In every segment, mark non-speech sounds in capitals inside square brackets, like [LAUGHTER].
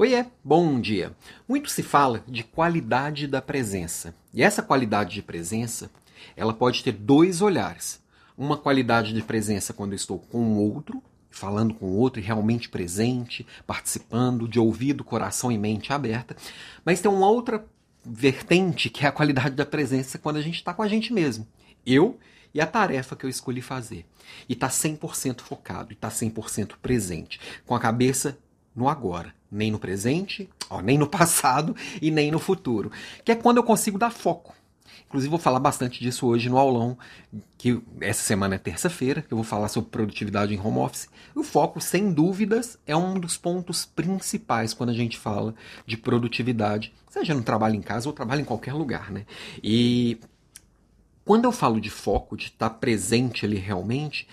Oiê, bom dia. Muito se fala de qualidade da presença. E essa qualidade de presença, ela pode ter dois olhares. Uma qualidade de presença quando eu estou com o outro, falando com o outro e realmente presente, participando, de ouvido, coração e mente aberta. Mas tem uma outra vertente que é a qualidade da presença quando a gente está com a gente mesmo. Eu e a tarefa que eu escolhi fazer. E está 100% focado, e está 100% presente, com a cabeça no agora, nem no presente, ó, nem no [LAUGHS] passado e nem no futuro, que é quando eu consigo dar foco. Inclusive vou falar bastante disso hoje no aulão, que essa semana é terça-feira, que eu vou falar sobre produtividade em home office. O foco, sem dúvidas, é um dos pontos principais quando a gente fala de produtividade, seja no trabalho em casa ou trabalho em qualquer lugar, né? E quando eu falo de foco, de estar presente ali realmente,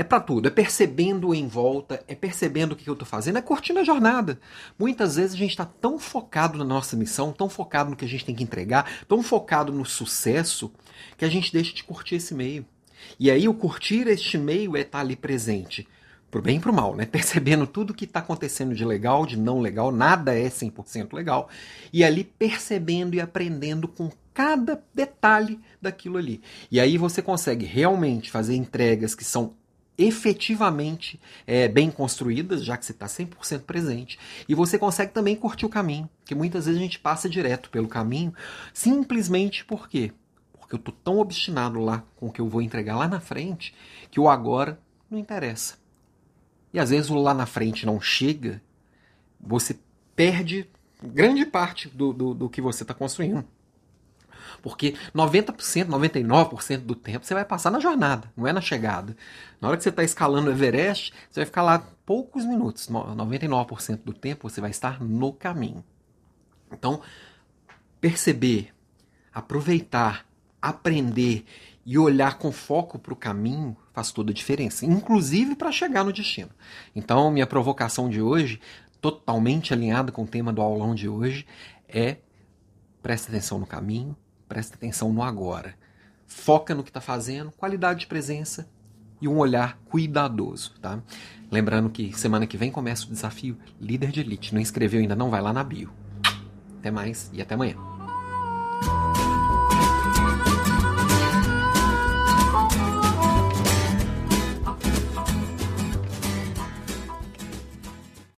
é para tudo, é percebendo em volta, é percebendo o que eu estou fazendo, é curtindo a jornada. Muitas vezes a gente está tão focado na nossa missão, tão focado no que a gente tem que entregar, tão focado no sucesso, que a gente deixa de curtir esse meio. E aí o curtir este meio é estar tá ali presente, pro bem e pro mal, né? [LAUGHS] Percebendo tudo que está acontecendo de legal, de não legal, nada é 100% legal, e ali percebendo e aprendendo com cada detalhe daquilo ali. E aí você consegue realmente fazer entregas que são efetivamente é, bem construídas, já que você está 100% presente, e você consegue também curtir o caminho, que muitas vezes a gente passa direto pelo caminho, simplesmente por quê? Porque eu estou tão obstinado lá com o que eu vou entregar lá na frente, que o agora não interessa. E às vezes o lá na frente não chega, você perde grande parte do, do, do que você está construindo. Porque 90%, 99% do tempo você vai passar na jornada, não é na chegada. Na hora que você está escalando o Everest, você vai ficar lá poucos minutos. 99% do tempo você vai estar no caminho. Então, perceber, aproveitar, aprender e olhar com foco para o caminho faz toda a diferença, inclusive para chegar no destino. Então, minha provocação de hoje, totalmente alinhada com o tema do aulão de hoje, é preste atenção no caminho, presta atenção no agora. Foca no que está fazendo, qualidade de presença e um olhar cuidadoso, tá? Lembrando que semana que vem começa o desafio Líder de Elite. Não inscreveu ainda, não vai lá na bio. Até mais e até amanhã.